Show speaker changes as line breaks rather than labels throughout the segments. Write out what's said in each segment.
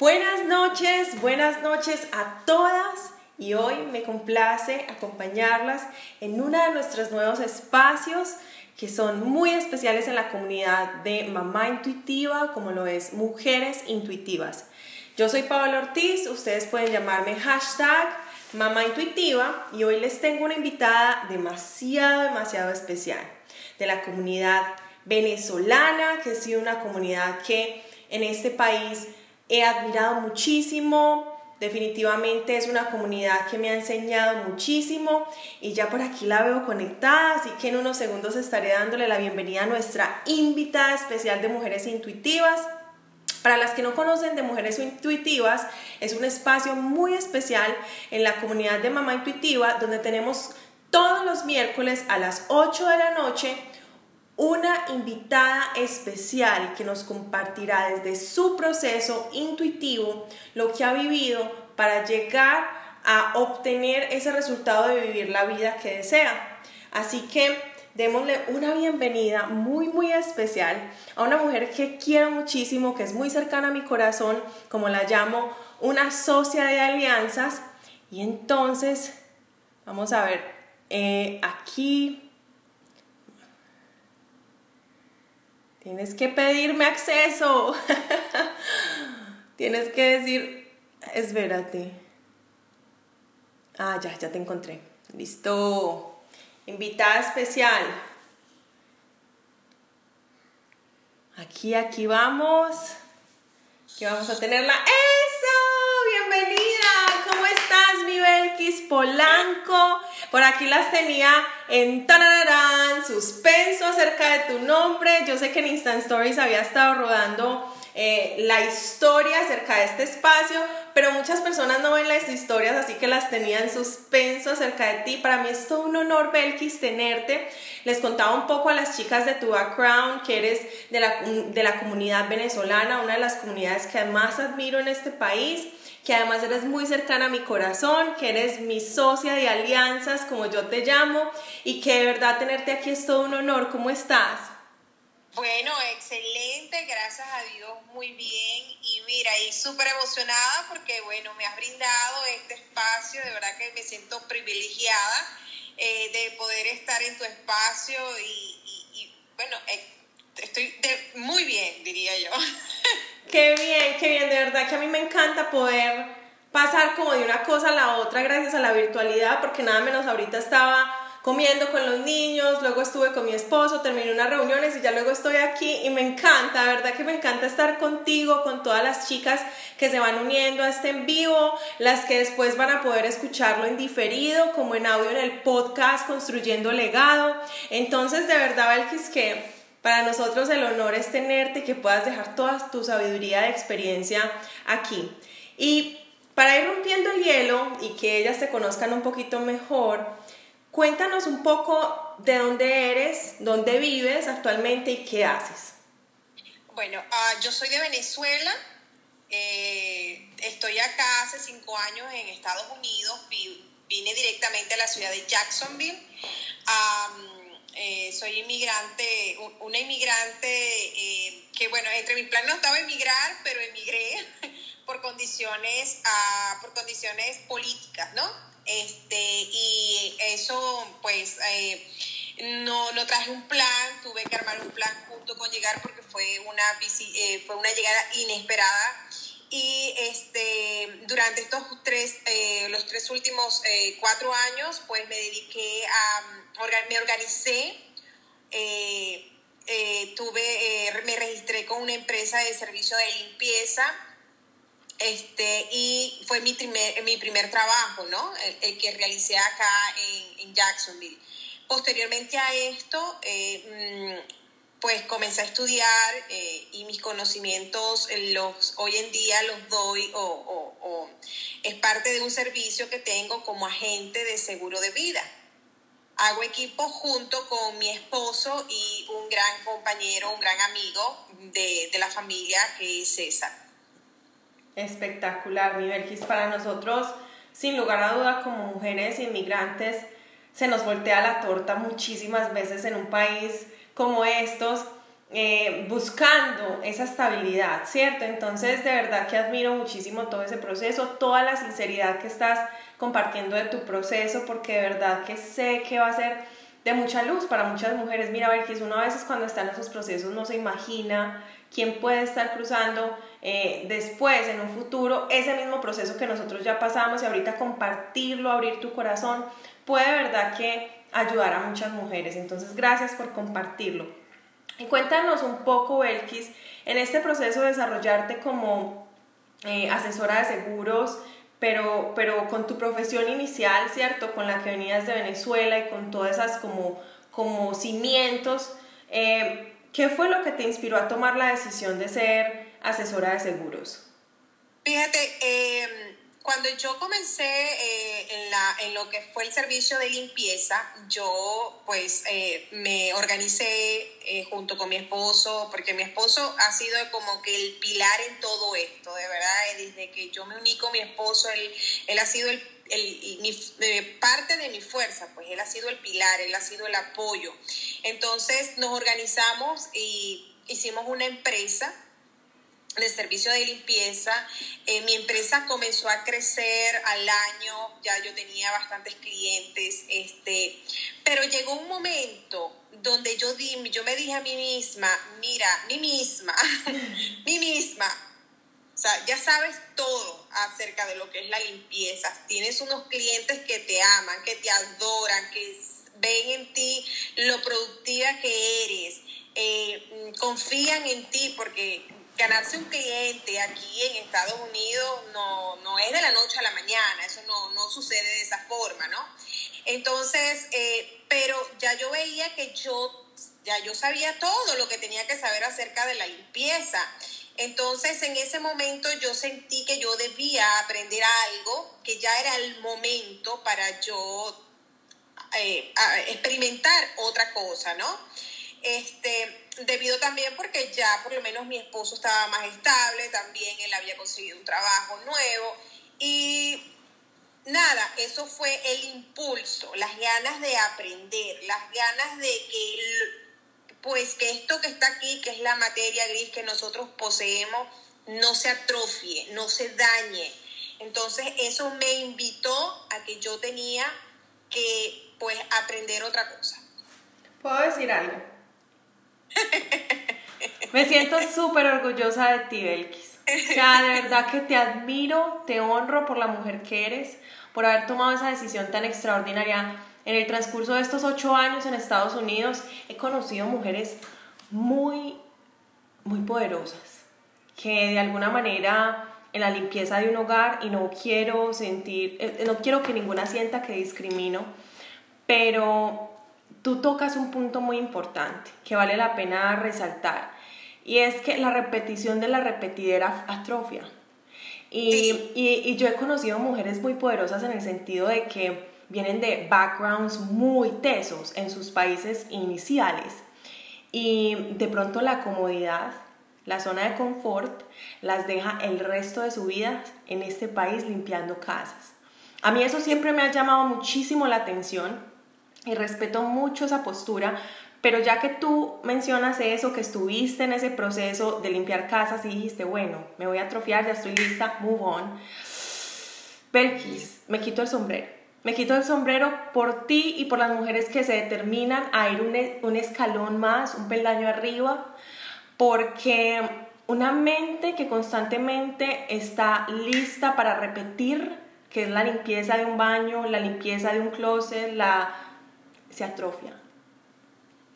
Buenas noches, buenas noches a todas y hoy me complace acompañarlas en uno de nuestros nuevos espacios que son muy especiales en la comunidad de Mamá Intuitiva, como lo es Mujeres Intuitivas. Yo soy Paola Ortiz, ustedes pueden llamarme hashtag Mamá Intuitiva y hoy les tengo una invitada demasiado, demasiado especial de la comunidad venezolana, que ha sido una comunidad que en este país he admirado muchísimo. Definitivamente es una comunidad que me ha enseñado muchísimo y ya por aquí la veo conectada, así que en unos segundos estaré dándole la bienvenida a nuestra invitada especial de Mujeres Intuitivas. Para las que no conocen de Mujeres Intuitivas, es un espacio muy especial en la comunidad de Mamá Intuitiva donde tenemos todos los miércoles a las 8 de la noche una invitada especial que nos compartirá desde su proceso intuitivo lo que ha vivido para llegar a obtener ese resultado de vivir la vida que desea. Así que démosle una bienvenida muy muy especial a una mujer que quiero muchísimo, que es muy cercana a mi corazón, como la llamo, una socia de alianzas. Y entonces, vamos a ver, eh, aquí Tienes que pedirme acceso. Tienes que decir, espérate. Ah, ya, ya te encontré. Listo. Invitada especial. Aquí, aquí vamos. Aquí vamos a tenerla. ¡Eso! Bienvenida. ¿Cómo estás, Polanco? Por aquí las tenía en tarararán, suspenso acerca de tu nombre. Yo sé que en Instant Stories había estado rodando eh, la historia acerca de este espacio, pero muchas personas no ven las historias, así que las tenía en suspenso acerca de ti. Para mí es todo un honor, Belkis, tenerte. Les contaba un poco a las chicas de tu background, que eres de la, de la comunidad venezolana, una de las comunidades que más admiro en este país que además eres muy cercana a mi corazón, que eres mi socia de alianzas, como yo te llamo, y que de verdad tenerte aquí es todo un honor. ¿Cómo estás?
Bueno, excelente, gracias a Dios, muy bien. Y mira, y súper emocionada porque, bueno, me has brindado este espacio, de verdad que me siento privilegiada eh, de poder estar en tu espacio y, bueno, eh, estoy muy bien, diría yo.
Qué bien, qué bien, de verdad que a mí me encanta poder pasar como de una cosa a la otra gracias a la virtualidad, porque nada menos ahorita estaba comiendo con los niños, luego estuve con mi esposo, terminé unas reuniones y ya luego estoy aquí y me encanta, de verdad que me encanta estar contigo, con todas las chicas que se van uniendo a este en vivo, las que después van a poder escucharlo en diferido, como en audio en el podcast Construyendo Legado. Entonces, de verdad, Belkis, que para nosotros el honor es tenerte y que puedas dejar toda tu sabiduría de experiencia aquí. Y para ir rompiendo el hielo y que ellas te conozcan un poquito mejor, cuéntanos un poco de dónde eres, dónde vives actualmente y qué haces.
Bueno, ah, yo soy de Venezuela, eh, estoy acá hace cinco años en Estados Unidos, vine directamente a la ciudad de Jacksonville. Eh, soy inmigrante, una inmigrante eh, que, bueno, entre mis planes no estaba emigrar, pero emigré por condiciones, uh, por condiciones políticas, ¿no? Este, y eso, pues, eh, no, no traje un plan, tuve que armar un plan junto con llegar porque fue una, fue una llegada inesperada y este, durante estos tres, los tres últimos eh, cuatro años, pues me dediqué a, me organicé, eh, tuve, me registré con una empresa de servicio de limpieza, este, y fue mi primer, mi primer trabajo, ¿no? El, que realicé acá en, en, Jacksonville. Posteriormente a esto, mm, pues comencé a estudiar eh, y mis conocimientos los, hoy en día los doy o, es parte de un servicio que tengo como agente de seguro de vida. Hago equipo junto con mi esposo y un gran compañero, un gran amigo de, la familia que es César.
Espectacular, mi Belkis. Para nosotros, sin lugar a duda, como mujeres inmigrantes, se nos voltea la torta muchísimas veces en un país como estos eh, buscando esa estabilidad, ¿cierto? Entonces, de verdad que admiro muchísimo todo ese proceso, toda la sinceridad que estás compartiendo de tu proceso, porque de verdad que sé que va a ser de mucha luz para muchas mujeres. Mira, Belkis, uno a veces cuando está en esos procesos no se imagina quién puede estar cruzando eh, después, en un futuro, ese mismo proceso que nosotros ya pasamos y ahorita compartirlo, abrir tu corazón, puede de verdad que ayudar a muchas mujeres. Entonces, gracias por compartirlo. Y cuéntanos un poco, Belkis, en este proceso de desarrollarte como eh, asesora de seguros, pero, pero con tu profesión inicial, ¿cierto? Con la que venías de Venezuela y con todas esas como, como cimientos, eh, ¿qué fue lo que te inspiró a tomar la decisión de ser asesora de seguros?
Fíjate, eh, cuando yo comencé eh, en, la, en lo que fue el servicio de limpieza, yo pues eh, me organicé eh, junto con mi esposo, porque mi esposo ha sido como que el pilar en todo esto, de verdad, desde que yo me uní con mi esposo, él, él ha sido el, el, parte de mi fuerza, pues él ha sido el pilar, él ha sido el apoyo. Entonces nos organizamos y hicimos una empresa de servicio de limpieza. Eh, mi empresa comenzó a crecer al año, ya yo tenía bastantes clientes, este, pero llegó un momento donde yo, di, yo me dije a mí misma, mira, mí misma, mí misma, o sea, ya sabes todo acerca de lo que es la limpieza. Tienes unos clientes que te aman, que te adoran, que ven en ti lo productiva que eres, eh, confían en ti porque ganarse un cliente aquí en Estados Unidos no, no, es de la noche a la mañana, eso no, no sucede de esa forma, ¿no? Entonces, eh, pero ya yo veía que yo, ya yo sabía todo lo que tenía que saber acerca de la limpieza. Entonces, en ese momento yo sentí que yo debía aprender algo, que ya era el momento para yo eh, experimentar otra cosa, ¿no? Este, debido también porque ya por lo menos mi esposo estaba más estable, también él había conseguido un trabajo nuevo y nada, eso fue el impulso, las ganas de aprender, las ganas de que pues que esto que está aquí, que es la materia gris que nosotros poseemos, no se atrofie, no se dañe. Entonces eso me invitó a que yo tenía que pues aprender otra cosa.
¿Puedo decir algo? Me siento súper orgullosa de ti, Belkis. O sea, de verdad que te admiro, te honro por la mujer que eres, por haber tomado esa decisión tan extraordinaria. En el transcurso de estos ocho años en Estados Unidos he conocido mujeres muy, muy poderosas, que de alguna manera en la limpieza de un hogar, y no quiero sentir, eh, no quiero que ninguna sienta que discrimino, pero tú tocas un punto muy importante que vale la pena resaltar y es que la repetición de la repetidera atrofia. Y, y, yo he conocido mujeres muy poderosas en el sentido de que vienen de backgrounds muy tesos en sus países iniciales y de pronto la comodidad, la zona de confort, las deja el resto de su vida en este país limpiando casas. A mí eso siempre me ha llamado muchísimo la atención y respeto mucho esa postura, pero ya que tú mencionas eso, que estuviste en ese proceso de limpiar casas y dijiste, bueno, me voy a atrofiar, ya estoy lista, move on. Belkis, me quito el sombrero. Me quito el sombrero por ti y por las mujeres que se determinan a ir un, un escalón más, un peldaño arriba, porque una mente que constantemente está lista para repetir, que es la limpieza de un baño, la limpieza de un closet, la atrofia.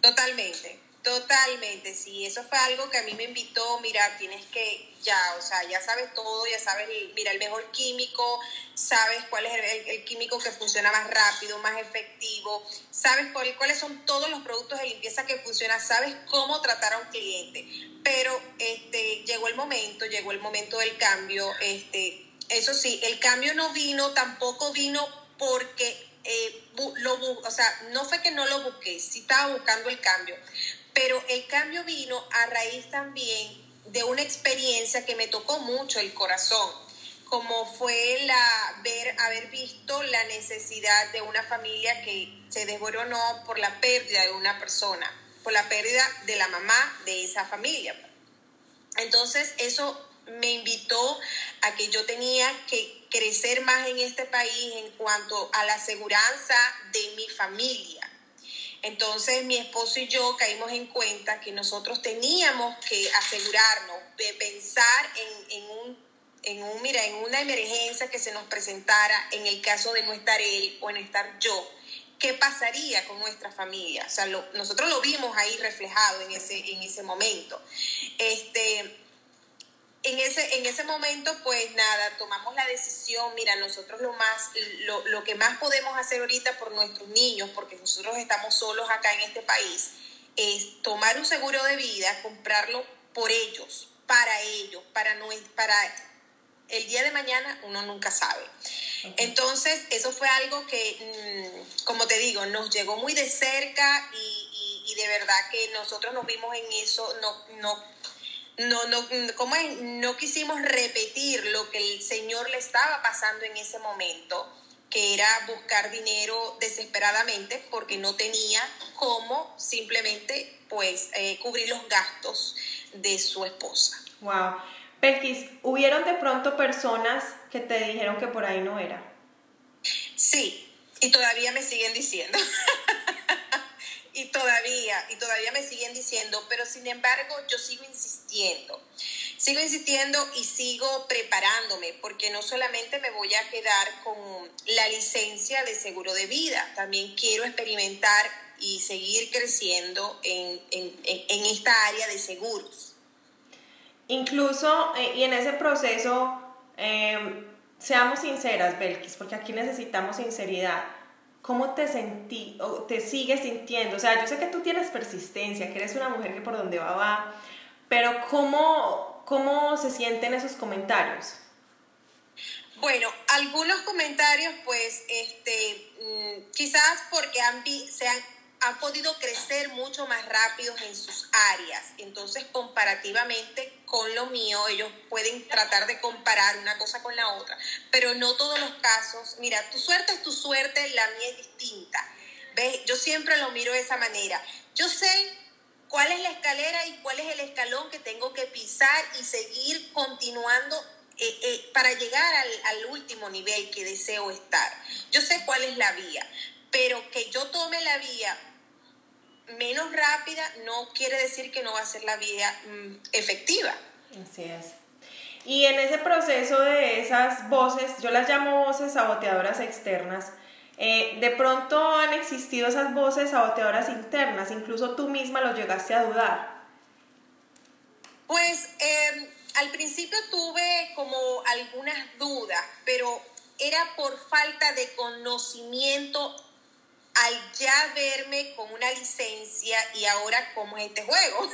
Totalmente, totalmente, sí, eso fue algo que a mí me invitó, mira, tienes que ya, o sea, ya sabes todo, ya sabes, mira, el mejor químico, sabes cuál es el, químico que funciona más rápido, más efectivo, sabes cuáles son todos los productos de limpieza que funcionan, sabes cómo tratar a un cliente, pero este, llegó el momento, llegó el momento del cambio, este, eso sí, el cambio no vino, tampoco vino porque eh, lo, o sea, no fue que no lo busqué, sí estaba buscando el cambio, pero el cambio vino a raíz también de una experiencia que me tocó mucho el corazón, como fue la ver, haber visto la necesidad de una familia que se desboronó por la pérdida de una persona. por la pérdida de la mamá de esa familia. Entonces eso me invitó a que yo tenía que crecer más en este país en cuanto a la seguridad de mi familia. Entonces mi esposo y yo caímos en cuenta que nosotros teníamos que asegurarnos de pensar en, en un en un mira en una emergencia que se nos presentara en el caso de no estar él o en estar yo. Qué pasaría con nuestra familia o sea nosotros lo vimos ahí reflejado en ese en ese momento. Este en ese, en ese momento, pues nada, tomamos la decisión, mira, nosotros lo más, lo, lo, que más podemos hacer ahorita por nuestros niños, porque nosotros estamos solos acá en este país, es tomar un seguro de vida, comprarlo por ellos, para ellos, para, no, para el día de mañana uno nunca sabe. Entonces, eso fue algo que, mm, como te digo, nos llegó muy de cerca y, y, y de verdad que nosotros nos vimos en eso, no, no no, no, ¿cómo es? no quisimos repetir lo que el Señor le estaba pasando en ese momento, que era buscar dinero desesperadamente porque no tenía cómo simplemente pues eh, cubrir los gastos de su esposa.
Wow. Pelkis, ¿hubieron de pronto personas que te dijeron que por ahí no era?
Sí, y todavía me siguen diciendo. y todavía, y todavía me siguen diciendo, pero sin embargo yo sigo insistiendo. Sigo insistiendo y sigo preparándome, porque no solamente me voy a quedar con la licencia de seguro de vida, también quiero experimentar y seguir creciendo en, esta área de seguros.
Incluso, eh, y en ese proceso, eh, seamos sinceras, Belkis, porque aquí necesitamos sinceridad ¿Cómo te sentí o te sigues sintiendo? O sea, yo sé que tú tienes persistencia, que eres una mujer que por donde va va, pero ¿cómo, cómo se sienten esos comentarios?
Bueno, algunos comentarios, pues, este, mm, quizás porque han, se han han podido crecer mucho más rápido en sus áreas. Entonces, comparativamente con lo mío, ellos pueden tratar de comparar una cosa con la otra, pero no todos los casos. Mira, tu suerte es tu suerte, la mía es distinta. ¿Ves? Yo siempre lo miro de esa manera. Yo sé cuál es la escalera y cuál es el escalón que tengo que pisar y seguir continuando eh, eh, para llegar al, al último nivel que deseo estar. Yo sé cuál es la vía, pero que yo tome la vía menos rápida no quiere decir que no va a ser la vía mm, efectiva.
Así es. Y en ese proceso de esas voces, yo las llamo voces saboteadoras externas, eh, de pronto han existido esas voces saboteadoras internas, incluso tú misma lo llegaste a dudar.
Pues em, al principio tuve como algunas dudas, pero era por falta de conocimiento al ya verme con una licencia y ahora cómo es este juego.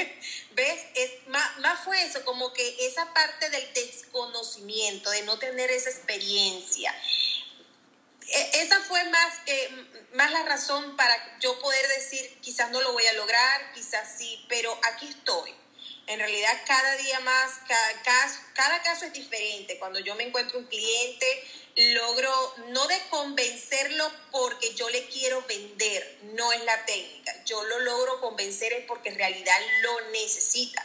¿Ves? Es, más, más fue eso, como que esa parte del desconocimiento, de no tener esa experiencia. E, esa fue más, más la razón para yo poder decir, quizás no lo voy a lograr, quizás sí, pero aquí estoy. En realidad cada día más, cada caso, cada caso es diferente. Cuando yo me encuentro un cliente, logro no de convencerlo porque yo le quiero vender, no es la técnica. Yo lo logro convencer es porque en realidad lo necesita.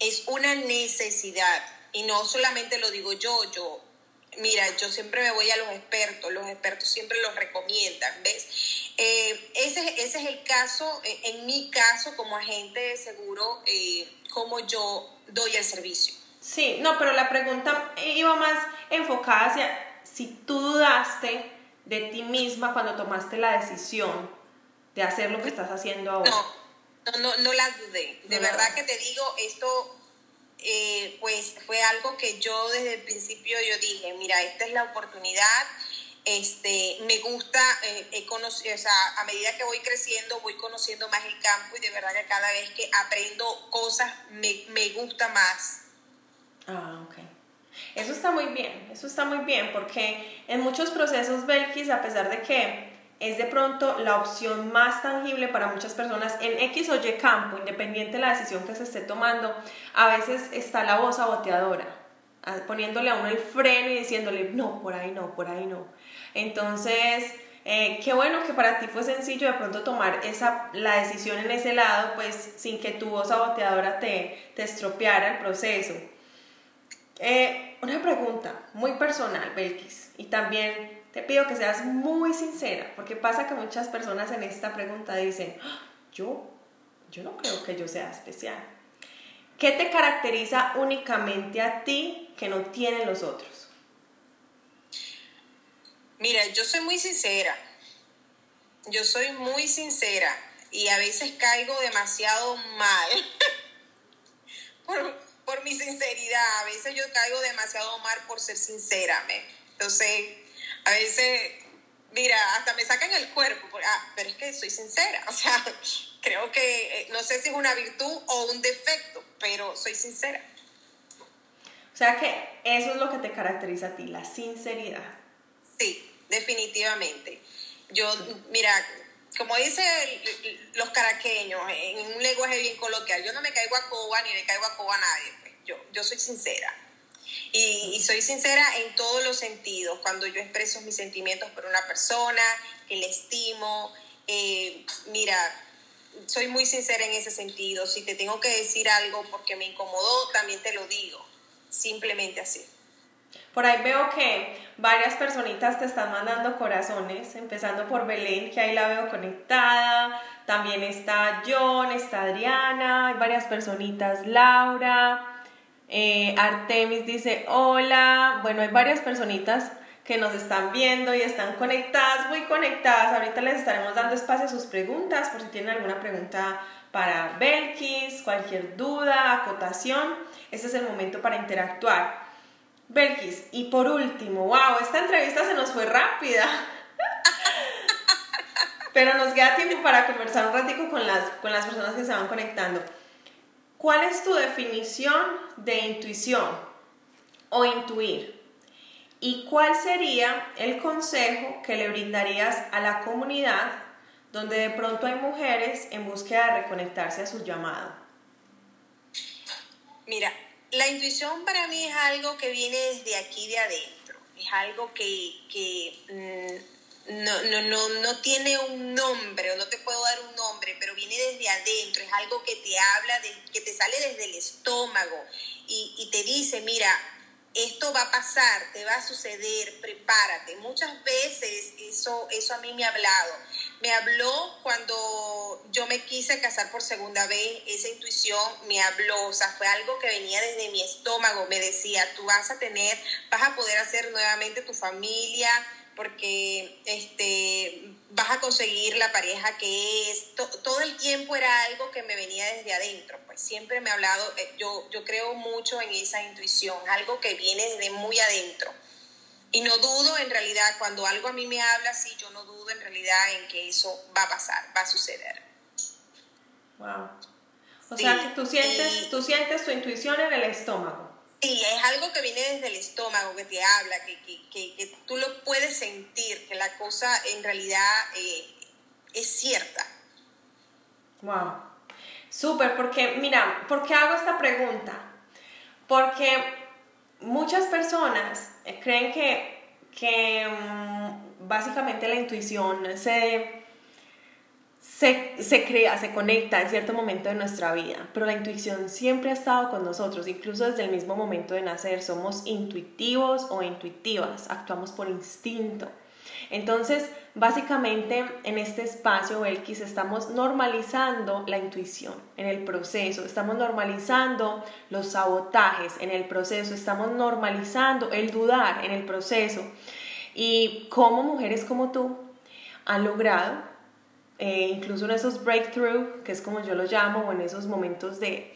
Es una necesidad y no solamente lo digo yo, yo mira, yo siempre me voy a los expertos, los expertos siempre los recomiendan, ¿ves? Eh, ese, ese, es el caso, eh, en mi caso como agente de seguro, eh, como yo doy el servicio.
Sí, no, pero la pregunta iba más enfocada hacia si tú dudaste de ti misma cuando tomaste la decisión de hacer lo que estás haciendo ahora.
No, no, no, la dudé. De verdad que te digo, esto eh, pues fue algo que yo desde el principio yo dije, mira, esta es la oportunidad. Este, me gusta, eh, he conocido, o sea, a medida que voy creciendo, voy conociendo más el campo y de verdad que cada vez que aprendo cosas me, me gusta más
Ah, ok. Eso está muy bien, eso está muy bien, porque en muchos procesos Belkis, a pesar de que es de pronto la opción más tangible para muchas personas en X o Y campo, independiente de la decisión que se esté tomando, a veces está la voz saboteadora, poniéndole a uno el freno y diciéndole, no, por ahí no, por ahí no. Entonces, Eh, qué bueno que para ti fue sencillo de pronto tomar esa, la decisión en ese lado, pues sin que tu voz saboteadora te, te estropeara el proceso. Eh, una pregunta muy personal, Belkis, y también te pido que seas muy sincera, porque pasa que muchas personas en esta pregunta dicen, ah, yo, yo no creo que yo sea especial. ¿Qué te caracteriza únicamente a ti que no tienen los otros?
Mira, yo soy muy sincera. Yo soy muy sincera y a veces caigo demasiado mal por, por, mi sinceridad. A veces yo caigo demasiado mal por ser sincera. ¿me? Entonces, a veces, mira, hasta me sacan el cuerpo. Ah, pero es que soy sincera. O sea, creo que eh, no sé si es una virtud o un defecto, pero soy sincera.
O sea que eso es lo que te caracteriza a ti, la sinceridad.
Sí, definitivamente. Yo, mira, como dicen los caraqueños, en un lenguaje bien coloquial, yo no me caigo a coba ni le caigo a coba a nadie. Pues. Yo, yo soy sincera. Y, soy sincera en todos los sentidos. Cuando yo expreso mis sentimientos por una persona, que le estimo, eh, mira, soy muy sincera en ese sentido. Si te tengo que decir algo porque me incomodó, también te lo digo. Simplemente así.
Por ahí veo que varias personitas te están mandando corazones, empezando por Belén, que ahí la veo conectada. También está John, está Adriana, hay varias personitas, Laura. Eh, Artemis dice hola. Bueno, hay varias personitas que nos están viendo y están conectadas, muy conectadas. Ahorita les estaremos dando espacio a sus preguntas por si tienen alguna pregunta para Belkis, cualquier duda, acotación. Este es el momento para interactuar. Belkis, y por último, wow, esta entrevista se nos fue rápida. Pero nos queda tiempo para conversar un ratico con las, con las personas que se van conectando. ¿Cuál es tu definición de intuición o intuir? ¿Y cuál sería el consejo que le brindarías a la comunidad donde de pronto hay mujeres en búsqueda de reconectarse a su llamado?
Mira, la intuición para mí es algo que viene desde aquí de adentro, es algo que, mm, no, no, no, no, tiene un nombre o no te puedo dar un nombre, pero viene desde adentro, es algo que te habla, de, que te sale desde el estómago y, y te dice, mira, esto va a pasar, te va a suceder, prepárate. Muchas veces eso, eso a mí me ha hablado. Me habló cuando yo me quise casar por segunda vez, esa intuición me habló, o sea, fue algo que venía desde mi estómago, me decía, tú vas a tener, vas a poder hacer nuevamente tu familia, porque este, vas a conseguir la pareja que es. todo el tiempo era algo que me venía desde adentro, pues siempre me ha hablado, eh, yo, yo creo mucho en esa intuición, algo que viene desde muy adentro. Y no dudo en realidad, cuando algo a mí me habla así, yo no dudo en realidad en que eso va a pasar, va a suceder.
Wow. O sea que tú sientes, tú sientes tu intuición en el estómago.
Sí, es algo que viene desde el estómago, que te habla, que, que, que, tú lo puedes sentir, que la cosa en realidad eh, es cierta.
Wow. Súper, porque mira, ¿por qué hago esta pregunta? Porque muchas personas eh, creen que, que mm, básicamente la intuición se se, crea, se conecta en cierto momento de nuestra vida, pero la intuición siempre ha estado con nosotros, incluso desde el mismo momento de nacer. Somos intuitivos o intuitivas, actuamos por instinto. Entonces, básicamente en este espacio, Belkis, estamos normalizando la intuición en el proceso, estamos normalizando los sabotajes en el proceso, estamos normalizando el dudar en el proceso. Y como mujeres como tú han logrado eh, incluso en esos breakthrough, que es como yo lo llamo, o en esos momentos de,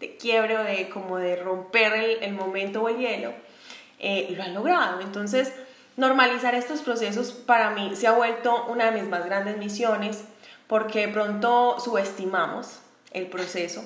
de quiebre o de como de romper el, el momento o el hielo, eh, lo han logrado. Entonces, normalizar estos procesos para mí se ha vuelto una de mis más grandes misiones porque de pronto subestimamos el proceso